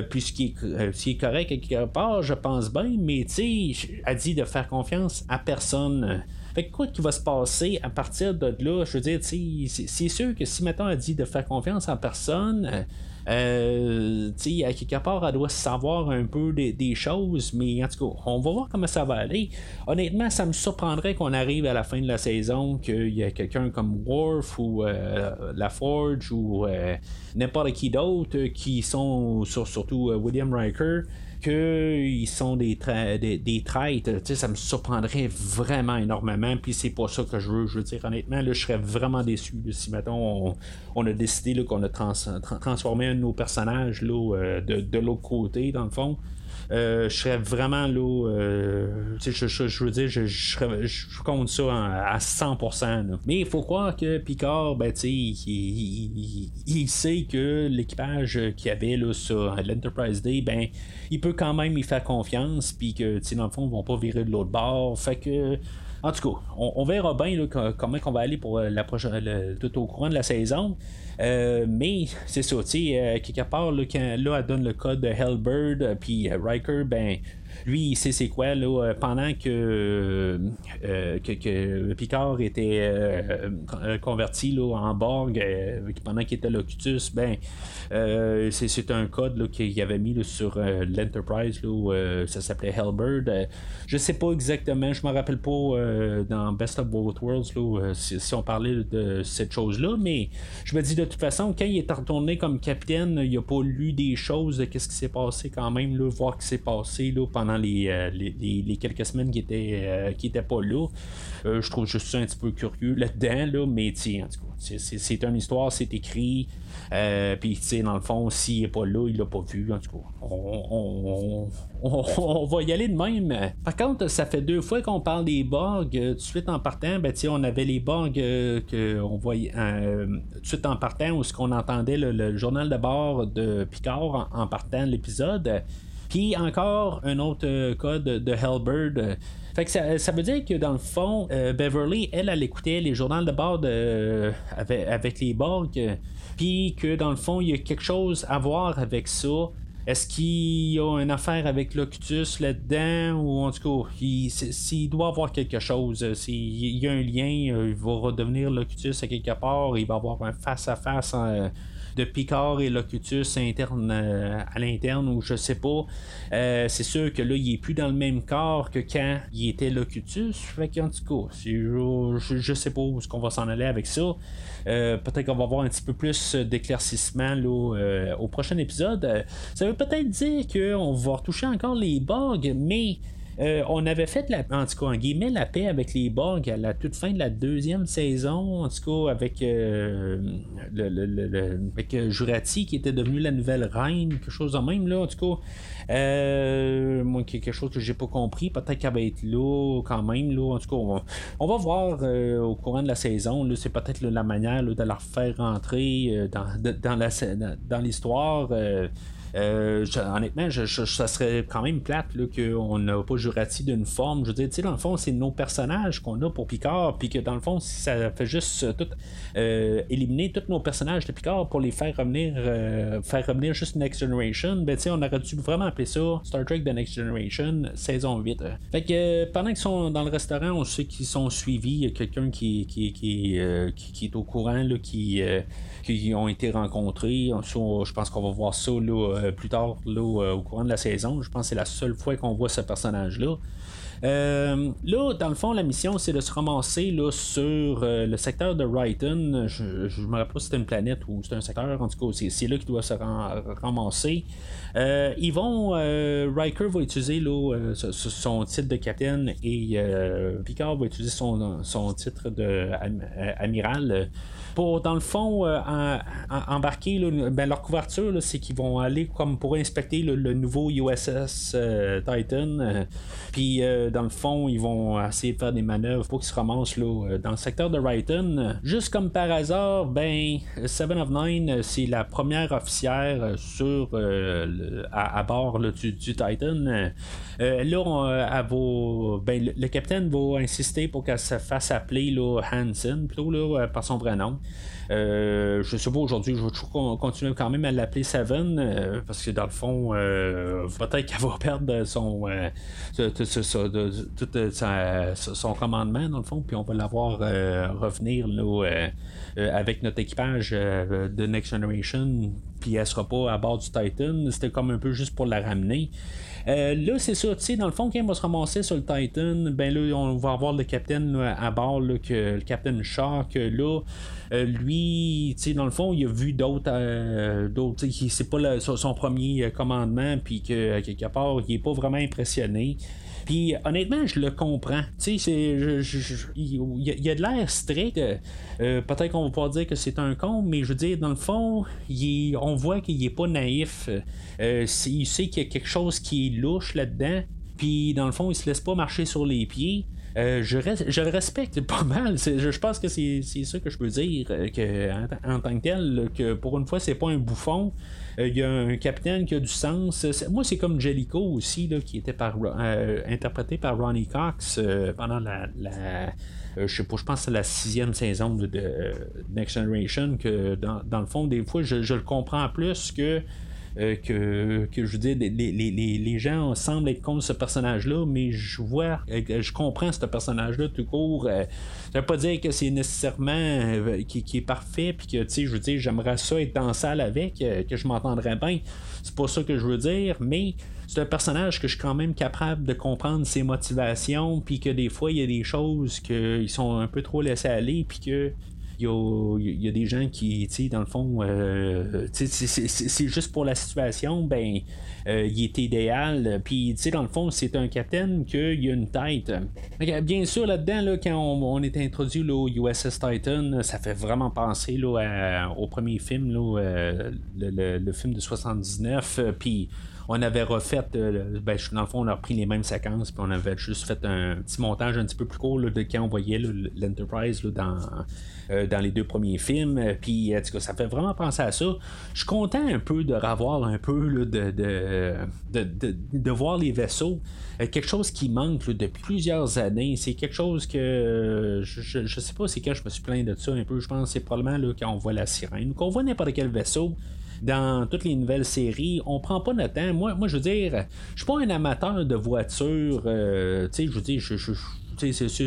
puis ce qui, est, correct quelque part, je pense bien, mais tu sais, elle dit de faire confiance à personne. Fait quoi qui va se passer à partir de là, je veux dire, c'est sûr que si maintenant elle dit de faire confiance en personne, euh, à quelque part, elle doit savoir un peu des, choses, mais en tout cas, on va voir comment ça va aller. Honnêtement, ça me surprendrait qu'on arrive à la fin de la saison, qu'il y a quelqu'un comme Worf ou euh, La Forge ou euh, n'importe qui d'autre qui sont, surtout euh, William Riker, qu'ils sont des, des, des traîtres, ça me surprendrait vraiment énormément. Puis c'est pas ça que je veux. Je veux dire, honnêtement, là, je serais vraiment déçu si, mettons, on, a décidé qu'on a transformé un de nos personnages là, euh, de l'autre côté, dans le fond. Euh, je serais vraiment là. Euh, je, veux dire, je, je, compte ça à 100%. Mais il faut croire que Picard, ben, il, il, sait que l'équipage qu'il avait là, sur l'Enterprise Day, ben, il peut quand même y faire confiance, puis que, dans le fond, ils vont pas virer de l'autre bord. Fait que. En tout cas, on, verra bien comment on va aller pour la prochaine, tout au courant de la saison. Euh, mais c'est ça, tu sais, euh, quelque part, là, quand là, elle donne le code de Hellbird, euh, puis Riker, ben, lui, il sait c'est quoi, là, euh, pendant que, euh, que, Picard était euh, converti en Borg, pendant qu'il était Locutus, ben, c'est un code qu'il avait mis sur l'Enterprise, ça s'appelait Hellbird. je sais pas exactement, je me rappelle pas dans Best of Both Worlds si, on parlait de cette chose-là, mais je me dis de toute façon, quand il est retourné comme capitaine, il a pas lu des choses de qu'est-ce qui s'est passé quand même, voir ce qui s'est passé pendant euh, les, quelques semaines qui étaient, euh, qui pas là. Euh, je trouve juste ça un petit peu curieux là-dedans, là, mais en tout cas, c'est une histoire, c'est écrit. Puis, dans le fond, s'il n'est pas là, il l'a pas vu. En tout cas, on, on, va y aller de même. Par contre, ça fait deux fois qu'on parle des bugs. tout de suite en partant, ben, on avait les bugs que on voyait tout de suite en partant où ce qu'on entendait le, journal de bord de Picard en, partant de l'épisode. Puis encore un autre code de Hellbird. Fait ça, veut dire que dans le fond, Beverly, elle, elle écoutait les journaux de bord avec, avec, les bugs puis que dans le fond, il y a quelque chose à voir avec ça. Est-ce qu'il y a une affaire avec Locutus là-dedans? Ou en tout cas, s'il doit avoir quelque chose, s'il y a un lien, euh, il va redevenir Locutus à quelque part, il va avoir un face-à-face. -face, de Picard et Locutus interne euh, à l'interne ou je sais pas. Euh, c'est sûr que là, il est plus dans le même corps que quand il était Locutus. Fait qu'en tout cas, je, je, sais pas où est-ce qu'on va s'en aller avec ça. Euh, peut-être qu'on va avoir un petit peu plus d'éclaircissement au prochain épisode. Ça veut peut-être dire qu'on va retoucher encore les bugs, mais euh, on avait fait, la, en tout cas, en la paix avec les bugs à la toute fin de la deuxième saison, en tout cas, avec, euh, le, avec euh, Jurati qui était devenu la nouvelle reine, quelque chose de même, là, en tout cas. moi, quelque chose que j'ai pas compris, peut-être qu'elle va être là quand même, là, en tout cas, on, va voir au courant de la saison, c'est peut-être la manière de la faire rentrer dans, dans l'histoire. Euh, honnêtement, ça serait quand même plate qu'on n'a pas Jurati d'une forme. Je veux dire, tu sais, dans le fond, c'est nos personnages qu'on a pour Picard, puis que dans le fond, ça fait juste euh, euh, éliminer tous nos personnages de Picard pour les faire revenir, faire revenir juste Next Generation, ben tu sais, on aurait dû vraiment appeler ça Star Trek The Next Generation, saison 8. Fait que pendant qu'ils sont dans le restaurant, on sait qu'ils sont suivis. Il y a quelqu'un qui, qui, qui, est au courant, là, qui qui ont été rencontrés. Je pense qu'on va voir ça euh, plus tard euh, au courant de la saison. Je pense que c'est la seule fois qu'on voit ce personnage-là. Euh, là, dans le fond, la mission, c'est de se ramasser là, sur le secteur de Wrighton. Je, ne me rappelle pas si c'était une planète ou c'est un secteur. En tout cas, c'est, là qu'il doit se ramasser. ils vont. Riker va utiliser là, son titre de capitaine et Picard va utiliser son titre d'amiral pour, dans le fond, euh, embarquer ben, leur couverture, c'est qu'ils vont aller comme pour inspecter le, nouveau USS euh, Titan. Euh, puis, dans le fond, ils vont essayer de faire des manœuvres pour qu'ils se ramassent là, dans le secteur de Wrighton. Juste comme par hasard, ben, Seven of Nine, c'est la première officière sur, à, bord du, Titan. là, ben, le, capitaine va insister pour qu'elle se fasse appeler là, Hansen, plutôt par son vrai nom. Euh, je sais pas aujourd'hui, je vais toujours continuer quand même à l'appeler Seven euh, parce que dans le fond, euh, peut-être qu'elle va perdre son son commandement dans le fond, puis on va l'avoir revenir avec notre équipage de Next Generation, puis elle sera pas à bord du Titan. C'était comme un peu juste pour la ramener. Euh, là, c'est ça, tu sais, dans le fond, quand il va se ramasser sur le Titan, ben là, on va avoir le capitaine à bord, que, le capitaine Shark, là, euh, lui, tu sais, dans le fond, il a vu d'autres, euh, d'autres c'est pas son premier commandement, puis que quelque part, il est pas vraiment impressionné. Puis honnêtement, je le comprends. Tu sais, il y, a de l'air strict. Euh, peut-être qu'on va pas dire que c'est un con, mais je veux dire, dans le fond, on voit qu'il est pas naïf. Euh, il sait qu'il y a quelque chose qui est louche là-dedans. Puis dans le fond, il se laisse pas marcher sur les pieds. Euh, je, je, le respecte pas mal. Je, pense que c'est ça que je peux dire que, en, tant que tel, que pour une fois, c'est pas un bouffon. Euh, il y a un capitaine qui a du sens. Moi, c'est comme Jellico aussi, là, qui était par, euh, interprété par Ronnie Cox euh, pendant la. je sais pas, je pense la sixième saison de, Next Generation, que dans, dans, le fond, des fois, je, je le comprends plus que euh, que, je veux dire, les, gens semblent être contre ce personnage-là, mais je vois, euh, je comprends ce personnage-là tout court. Euh, ça veut pas dire que c'est nécessairement qui, est parfait, puis que, tu sais, je veux dire, j'aimerais ça être dans la salle avec, que je m'entendrais bien. C'est pas ça que je veux dire, mais c'est un personnage que je suis quand même capable de comprendre ses motivations, puis que des fois, il y a des choses qui sont un peu trop laissées aller, puis que il y, a, des gens qui, tu sais, dans le fond, euh, c'est juste pour la situation, ben, euh, il est idéal. Puis, tu sais, dans le fond, c'est un capitaine qu'il y a une tête. Bien sûr, là-dedans, là, quand on, est introduit là, au USS Titan, ça fait vraiment penser là, au premier film, là, euh, le, film de 79. Puis, on avait refait, ben, dans le fond, on a repris les mêmes séquences, puis on avait juste fait un petit montage un petit peu plus court de quand on voyait l'Enterprise dans, dans les deux premiers films. Puis, en tout cas, ça fait vraiment penser à ça. Je suis content un peu de revoir un peu de, de, de, voir les vaisseaux. quelque chose qui manque depuis plusieurs années. C'est quelque chose que je, je, sais pas c'est quand je me suis plaint de ça un peu. Je pense que c'est probablement quand on voit la sirène, qu'on voit n'importe quel vaisseau dans toutes les nouvelles séries, on prend pas notre temps. Moi, moi je veux dire, je suis pas un amateur de voitures. Euh, tu sais, je veux dire,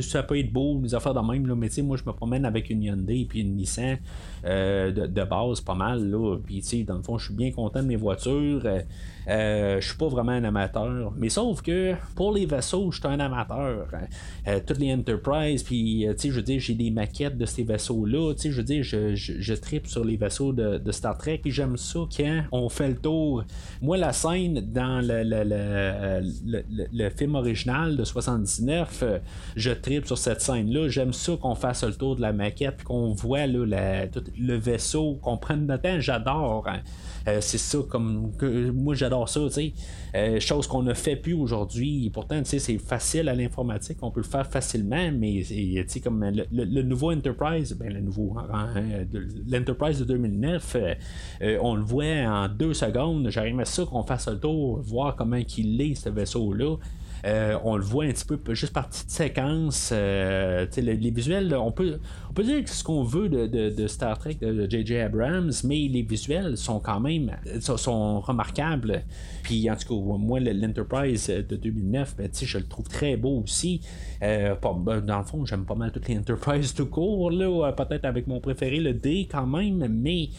ça peut être beau, des affaires de même, là, mais moi je me promène avec une Hyundai et une Nissan euh, de, base pas mal. Là, puis dans le fond, je suis bien content de mes voitures. Euh, je suis pas vraiment un amateur. Mais sauf que pour les vaisseaux, je suis un amateur. Euh, toutes les Enterprise, puis euh, je veux dire, j'ai des maquettes de ces vaisseaux-là. Je veux dire, je, je, tripe sur les vaisseaux de, Star Trek, puis j'aime ça quand on fait le tour. Moi, la scène dans le, le, le film original de 79, je tripe sur cette scène-là. J'aime ça qu'on fasse le tour de la maquette, puis qu'on voit le vaisseau, qu'on prenne notre temps. J'adore. Hein. Euh, c'est ça, comme que, moi j'adore ça, tu sais. Euh, chose qu'on ne fait plus aujourd'hui. Pourtant, tu sais, c'est facile à l'informatique, on peut le faire facilement, mais tu sais, comme le, nouveau Enterprise, ben le nouveau, hein, l'Enterprise de 2009, euh, on le voit en deux secondes. J'aimerais ça qu'on fasse le tour, voir comment il est, ce vaisseau-là. Euh, on le voit un petit peu juste par petite séquence. Euh, les, visuels, on peut, on peut dire ce qu'on veut de, Star Trek de J.J. Abrams, mais les visuels sont quand même sont, remarquables. Puis en tout cas, moi, l'Enterprise de 2009, ben, je le trouve très beau aussi. Euh, ben, dans le fond, j'aime pas mal toutes les Enterprise tout court, peut-être avec mon préféré, le D quand même, mais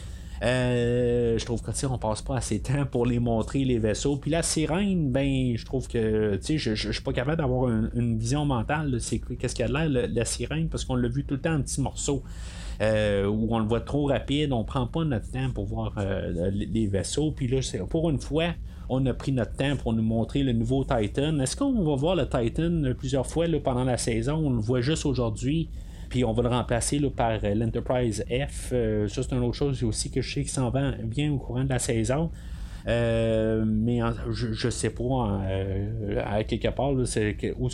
euh, je trouve que on passe pas assez de temps pour les montrer les vaisseaux. Puis la sirène, ben je trouve que je, je suis pas capable d'avoir une vision mentale. C'est qu'est-ce qu'il y a de l'air la, sirène parce qu'on l'a vu tout le temps en petits morceaux. Euh, où on le voit trop rapide, on prend pas notre temps pour voir euh, les vaisseaux. Puis là, pour une fois, on a pris notre temps pour nous montrer le nouveau Titan. Est-ce qu'on va voir le Titan plusieurs fois pendant la saison? On le voit juste aujourd'hui puis on va le remplacer par euh, l'Enterprise F. Euh, ça, c'est une autre chose aussi que je sais qui s'en va bien au courant de la saison. Euh, mais je, sais pas à quelque part c'est où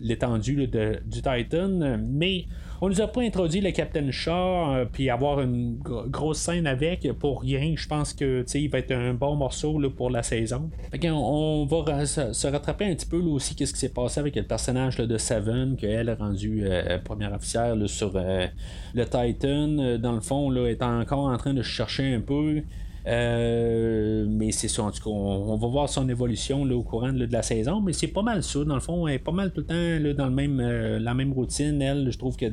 l'étendue du Titan mais on nous a pas introduit le Captain Shaw euh, puis avoir une grosse scène avec pour rien. Je pense que il va être un bon morceau là, pour la saison. on, va se rattraper un petit peu là, aussi qu'est-ce qui s'est passé avec le personnage de Seven qu'elle a rendu euh, première officière sur euh, le Titan. Dans le fond, là, est encore en train de chercher un peu. Euh, mais c'est ça, en tout cas, on, va voir son évolution au courant de la saison, mais c'est pas mal ça. Dans le fond, elle est pas mal tout le temps dans euh, la même routine. Elle, je trouve que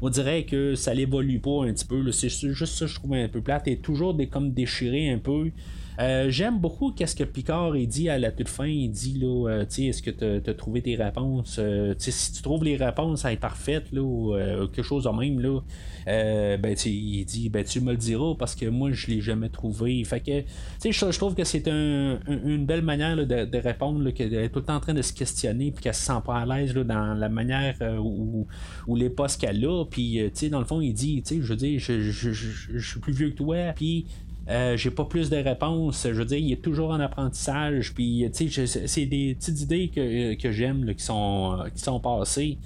on dirait que ça l'évolue pas un petit peu. C'est juste ça, je trouve un peu plate. Elle est toujours des, comme déchirée un peu. Euh, j'aime beaucoup qu'est-ce que Picard dit à la toute fin. Il dit là, euh, est-ce que tu as, trouvé tes réponses? Euh, Si tu trouves les réponses à être parfaites là, ou quelque chose de même là, ben il dit ben tu me le diras parce que moi je l'ai jamais trouvé. Fait que je, je trouve que c'est une belle manière de, répondre qu'elle est tout le temps en train de se questionner puis qu'elle se sent pas à l'aise dans la manière où, où les postes qu'elle a. Puis dans le fond il dit, je veux dire, je, je suis plus vieux que toi. Puis euh, j'ai pas plus de réponses. Je veux dire, il est toujours en apprentissage. Puis, c'est des petites idées que, que j'aime qui, sont, qui sont passées.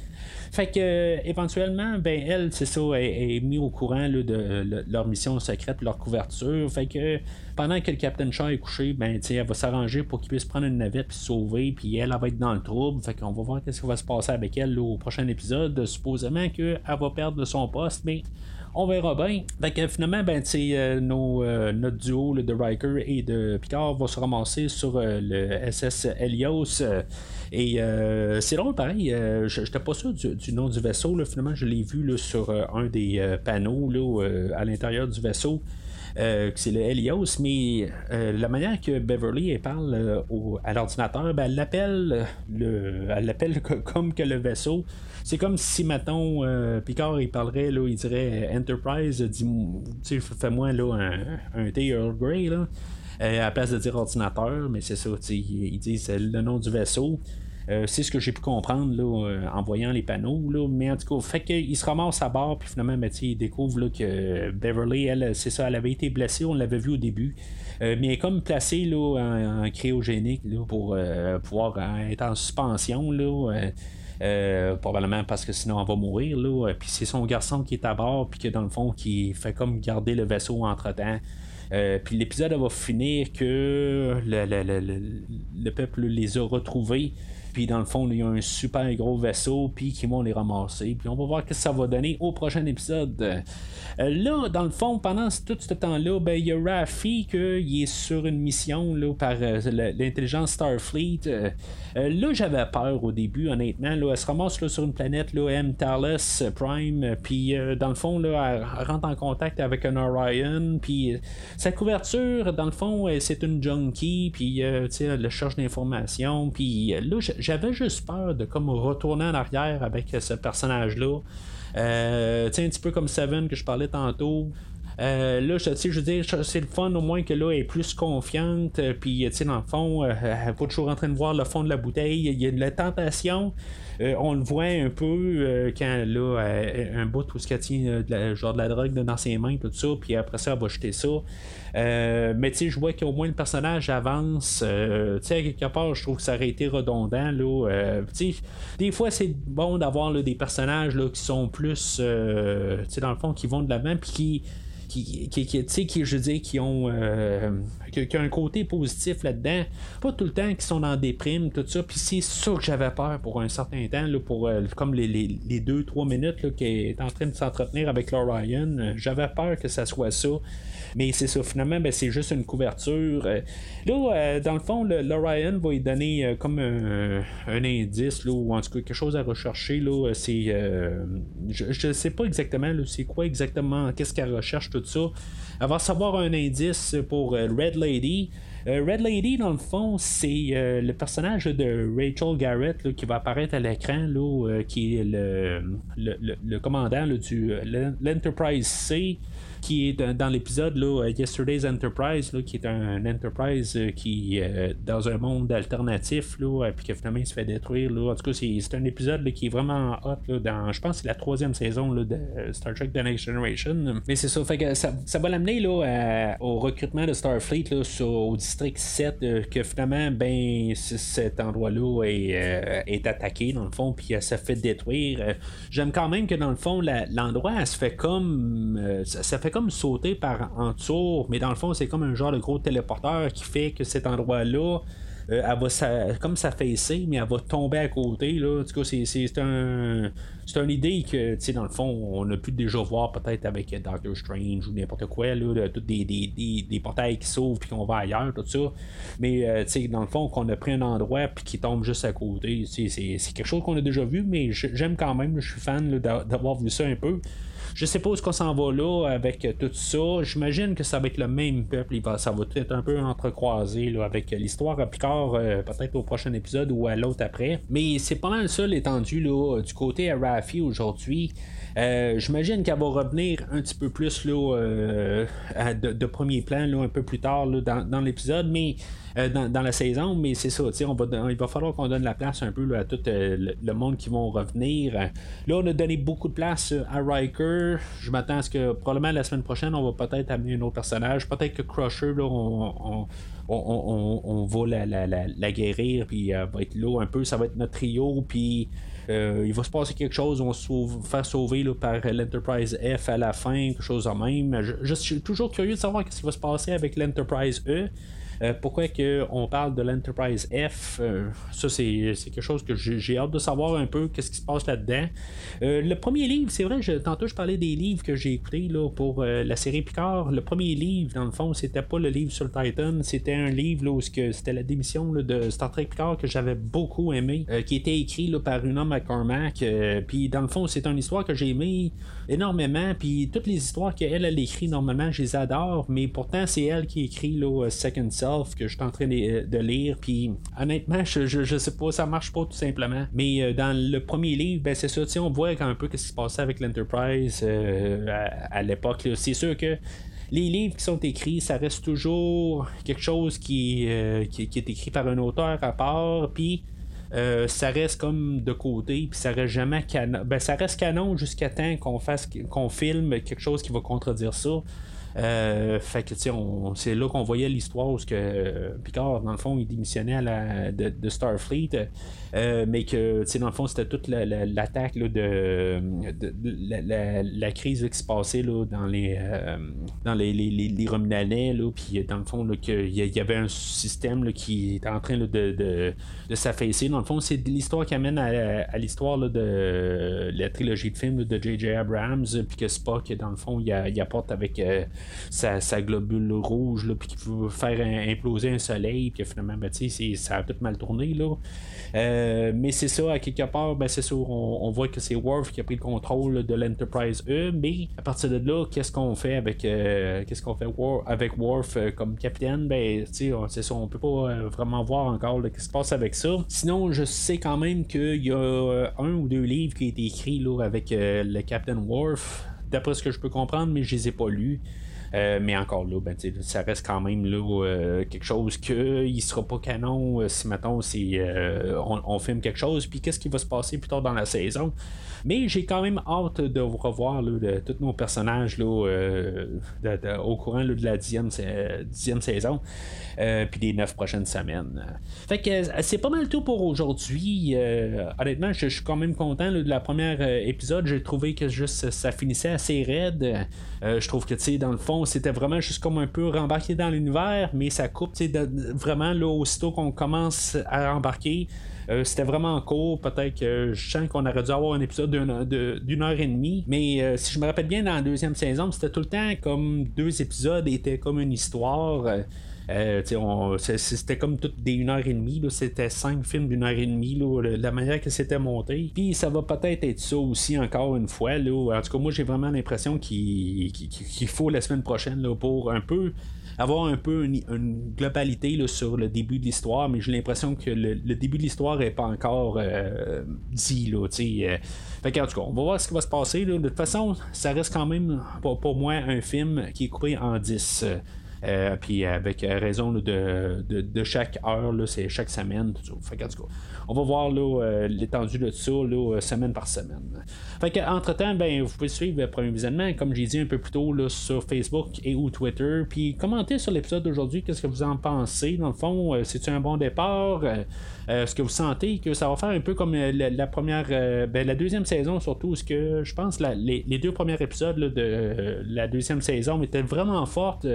Fait que éventuellement, ben elle, c'est ça, est, est mis au courant de, leur mission secrète, leur couverture. Fait que pendant que le Captain Shaw est couché, ben elle va s'arranger pour qu'il puisse prendre une navette puis sauver, puis elle, va être dans le trouble. Fait qu'on va voir qu'est-ce qui va se passer avec elle au prochain épisode. Supposément qu'elle va perdre son poste, mais on verra bien. Finalement, ben, euh, nos, euh, notre duo de Riker et de Picard va se ramasser sur euh, le SS Helios. et c'est drôle, pareil, je n'étais pas sûr du, nom du vaisseau. Là, finalement, je l'ai vu sur un des panneaux là, à l'intérieur du vaisseau. C'est le Helios, mais la manière que Beverly parle à l'ordinateur, ben, elle l'appelle elle l'appelle comme que le vaisseau. C'est comme si, euh, Picard, il parlerait, là, il dirait Enterprise, fais-moi là, un, un thé Earl Grey, là. Euh, à la place de dire ordinateur, mais c'est ça, ils disent le nom du vaisseau. C'est ce que j'ai pu comprendre là, en voyant les panneaux. Là. Mais en tout cas, fait qu'il se ramasse à bord, puis finalement, ben, il découvre là, que Beverly, elle, c'est ça, elle avait été blessée, on l'avait vu au début. mais elle est comme placée là, en, cryogénique là, pour pouvoir être en suspension. Là, probablement parce que sinon elle va mourir. Là. Puis c'est son garçon qui est à bord, puis que dans le fond, qui fait comme garder le vaisseau entre-temps. Euh, puis l'épisode va finir que le, peuple les a retrouvés. Puis dans le fond, il y a un super gros vaisseau, puis qui vont les ramasser. Puis on va voir ce que ça va donner au prochain épisode. Euh, là, dans le fond, pendant tout ce temps-là, ben, il y a Raffi qui est sur une mission là, par euh, l'intelligence Starfleet. Euh, là, j'avais peur au début, honnêtement. Là, elle se ramasse là, sur une planète, là, M. Talos Prime, puis dans le fond, là, elle, rentre en contact avec un Orion, puis sa couverture, dans le fond, c'est une junkie, puis elle cherche d'informations, puis là, j'avais juste peur de comme retourner en arrière avec ce personnage-là. Euh, un petit peu comme Seven que je parlais tantôt. Euh, là, je, je veux dire, c'est le fun au moins que là, elle est plus confiante. Euh, puis, tu sais, dans le fond, euh, elle est pas toujours en train de voir le fond de la bouteille. Il y a de la tentation. on le voit un peu quand là, un bout où ce qu'elle tient de la, genre de la drogue dans ses mains, tout ça. Puis après ça, elle va jeter ça. mais tu sais, je vois qu'au moins le personnage avance. tu sais, quelque part, je trouve que ça aurait été redondant. Là, des fois, c'est bon d'avoir des personnages là, qui sont plus, tu sais, dans le fond, qui vont de l'avant, puis qui qui, qui, qui, qui, je qui ont euh, qui, un côté positif là-dedans. Pas tout le temps qui sont dans des primes, tout ça. Puis c'est ça que j'avais peur pour un certain temps, là, pour euh, comme les, les, les deux, trois minutes qui est en train de s'entretenir avec l'Orion. Euh, j'avais peur que ça soit ça. Mais c'est ça, finalement, ben, c'est juste une couverture. Euh, là, euh, dans le fond, l'Orion va lui donner euh, comme un, indice, là, ou en tout cas quelque chose à rechercher. Là, c'est, je ne sais pas exactement c'est quoi exactement, qu'est-ce qu'elle recherche, tout ça. Elle va savoir un indice pour Red Lady. Red Lady, dans le fond, c'est le personnage de Rachel Garrett qui va apparaître à l'écran, qui est le, le, commandant du l'Enterprise C qui est dans l'épisode là, Yesterday's Enterprise, là, qui est un, Enterprise euh, qui euh, dans un monde alternatif, là, puis que finalement il se fait détruire. Là. En tout cas, c'est, un épisode qui est vraiment hot dans, je pense, c'est la troisième saison de Star Trek The Next Generation. Mais c'est ça, fait que ça, ça va l'amener là, au recrutement de Starfleet là, au district 7, euh, que finalement, ben, cet endroit-là est, est, attaqué dans le fond, puis ça fait détruire. J'aime quand même que dans le fond, l'endroit, elle se fait comme. ça fait comme sauter par en dessous, mais dans le fond, c'est comme un genre de gros téléporteur qui fait que cet endroit-là. Euh, elle va ça, comme mais elle va tomber à côté. Là. En tout cas, c'est, un, une idée que, dans le fond, on a pu déjà voir peut-être avec Doctor Strange ou n'importe quoi, là, tous des, des, des, portails qui s'ouvrent puis qu'on va ailleurs, tout ça. Mais, euh, dans le fond, qu'on a pris un endroit puis qui tombe juste à côté, c'est quelque chose qu'on a déjà vu, mais j'aime quand même, je suis fan d'avoir vu ça un peu. Je sais pas où qu'on s'en va là avec tout ça. J'imagine que ça va être le même peuple. Ça va être un peu entrecroisé là, avec l'histoire à Picard, euh, peut-être au prochain épisode ou à l'autre après. Mais c'est pas mal ça l'étendue du côté à Raffi aujourd'hui. Euh, j'imagine qu'elle va revenir un petit peu plus là, euh, de, premier plan là, un peu plus tard là, dans, l'épisode, mais euh, dans, la saison, mais c'est ça, on va, il va falloir qu'on donne la place un peu à tout le, monde qui vont revenir. Là, on a donné beaucoup de place à Riker. Je m'attends à ce que probablement la semaine prochaine, on va peut-être amener un autre personnage. Peut-être que Crusher, là, on, va la, guérir, puis elle va être là un peu, ça va être notre trio, puis euh, il va se passer quelque chose, on va se faire sauver par l'Enterprise F à la fin, quelque chose de même. je, suis toujours curieux de savoir ce qui va se passer avec l'Enterprise E. Euh, pourquoi que on parle de l'Enterprise F? Euh, Ça, c'est, quelque chose que j'ai, hâte de savoir un peu qu'est-ce qui se passe là-dedans. Euh, le premier livre, c'est vrai, tantôt je parlais des livres que j'ai écoutés là, pour la série Picard. Le premier livre, dans le fond, c'était pas le livre sur le Titan, c'était un livre là, où c'était la démission de Star Trek Picard que j'avais beaucoup aimé, qui était écrit là, par homme McCormack. Puis dans le fond, c'est une histoire que j'ai aimée énormément. Puis toutes les histoires qu'elle a écrit normalement, je les adore, mais pourtant c'est elle qui écrit là, Second Self que je suis en train de, lire. Puis honnêtement, je, sais pas, ça marche pas tout simplement. Mais euh, dans le premier livre, ben c'est ça, on voit un peu ce qui se passait avec l'Enterprise euh, à, l'époque. C'est sûr que les livres qui sont écrits, ça reste toujours quelque chose qui, euh, est écrit par un auteur à part. Puis euh, ça reste comme de côté, puis ça reste jamais canon. Ben, ça reste canon jusqu'à temps qu'on fasse qu'on filme quelque chose qui va contredire ça. Euh, fait que, c'est là qu'on voyait l'histoire où que, Picard, dans le fond, il démissionnait de, Starfleet, euh, mais que, dans le fond, c'était toute l'attaque de, la, crise qui se passait là, dans les euh, dans les, les, les, puis dans le fond, qu'il y avait un système qui était en train de, de, s'affaisser. Dans le fond, c'est l'histoire qui amène à, l'histoire de la trilogie de films de J.J. Abrams, puis que Spock, dans le fond, il, il apporte avec sa, globule rouge, puis qui veut faire imploser un soleil, puis finalement, ben, ça a tout mal tourné. Là. Euh, mais c'est ça, à quelque part, ben, c'est sûr, on, voit que c'est Worf qui a pris le contrôle de l'Enterprise E, mais à partir de là, qu'est-ce qu'on fait avec euh, qu'est-ce qu'on fait avec Worf euh, comme capitaine? Ben, c'est ça, on peut pas vraiment voir encore ce qui se passe avec ça. Sinon, je sais quand même qu'il y a un ou deux livres qui ont été écrits là, avec le Captain Worf d'après ce que je peux comprendre, mais je les ai pas lus. Euh, mais encore là, ben, ça reste quand même là, euh, quelque chose qu'il ne sera pas canon euh, si maintenant si, on, filme quelque chose, puis qu'est-ce qui va se passer plus tard dans la saison. Mais j'ai quand même hâte de vous revoir tous nos personnages là, au courant de la dixième, dixième saison, puis des neuf prochaines semaines. Fait que c'est pas mal tout pour aujourd'hui. honnêtement, je, suis quand même content de la première épisode. J'ai trouvé que juste ça finissait assez raide. je trouve que tu sais, dans le fond, c'était vraiment juste comme un peu rembarqué dans l'univers, mais ça coupe vraiment là, aussitôt qu'on commence à embarquer. Euh, c'était vraiment court. Peut-être que je sens qu'on aurait dû avoir un épisode d'une heure et demie. Mais euh, si je me rappelle bien, dans la deuxième saison, c'était tout le temps comme deux épisodes étaient comme une histoire. Euh, c'était comme toutes des 1 heure et demie. C'était cinq films d'une heure et demie, la manière que c'était monté. Puis ça va peut-être être ça aussi encore une fois. Là. En tout cas, moi j'ai vraiment l'impression qu'il faut la semaine prochaine là, pour un peu avoir un peu une, globalité là, sur le début de l'histoire, mais j'ai l'impression que le, début de l'histoire n'est pas encore euh, dit. Là, euh. fait en tout cas, on va voir ce qui va se passer. De toute façon, ça reste quand même pour, pour moi un film qui est coupé en 10. Euh, puis avec raison de, de, chaque heure, c'est chaque semaine. On va voir euh, l'étendue de ça semaine par semaine. Fait que, entre temps, ben, vous pouvez suivre le premier visionnement, comme j'ai dit un peu plus tôt, sur Facebook et ou Twitter. Puis commenter sur l'épisode d'aujourd'hui, qu'est-ce que vous en pensez? Dans le fond, euh, c'est-tu un bon départ? Est-ce que vous sentez que ça va faire un peu comme la, première, ben, la deuxième saison, surtout, ce que je pense les, deux premiers épisodes de la deuxième saison étaient vraiment fortes.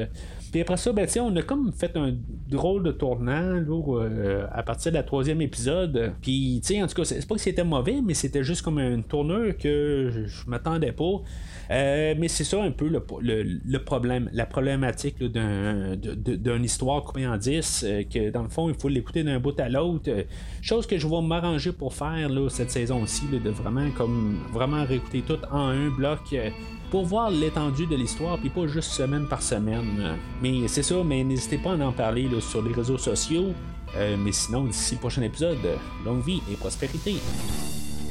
Puis après ça, ben, on a comme fait un drôle de tournant euh, à partir de la troisième épisode. Puis, en tout cas, c'est pas que c'était mauvais, mais c'était juste comme une tournure que je, m'attendais pas. Euh, mais c'est ça un peu le, problème, la problématique d'une histoire coupée en 10, euh, que dans le fond, il faut l'écouter d'un bout à l'autre. chose que je vais m'arranger pour faire cette saison-ci, de vraiment comme vraiment réécouter tout en un bloc pour voir l'étendue de l'histoire, puis pas juste semaine par semaine. Mais c'est ça, mais n'hésitez pas à en parler sur les réseaux sociaux. Euh, mais sinon, d'ici le prochain épisode, longue vie et prospérité.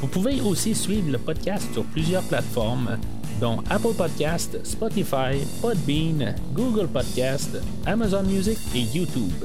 Vous pouvez aussi suivre le podcast sur plusieurs plateformes, dont Apple Podcast, Spotify, Podbean, Google Podcast, Amazon Music et YouTube.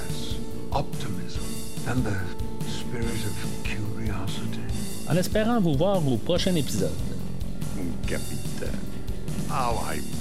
En espérant vous voir au prochain épisode.
Capitaine, how I.